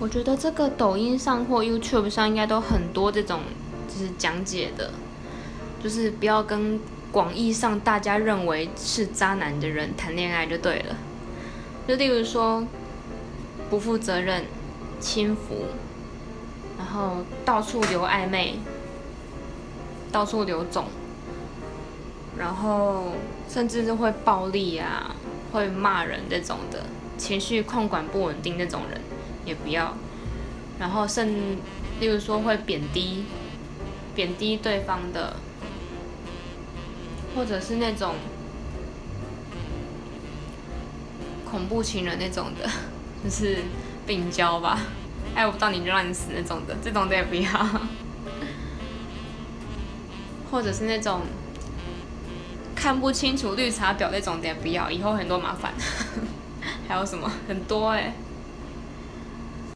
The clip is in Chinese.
我觉得这个抖音上或 YouTube 上应该都很多这种就是讲解的，就是不要跟广义上大家认为是渣男的人谈恋爱就对了。就例如说不负责任、轻浮，然后到处留暧昧、到处留种，然后甚至是会暴力啊、会骂人这种的，情绪控管不稳定那种人。也不要，然后甚，例如说会贬低，贬低对方的，或者是那种恐怖情人那种的，就是病娇吧，爱不到你就让你死那种的，这种的也不要，或者是那种看不清楚绿茶婊那种的也不要，以后很多麻烦，还有什么？很多哎。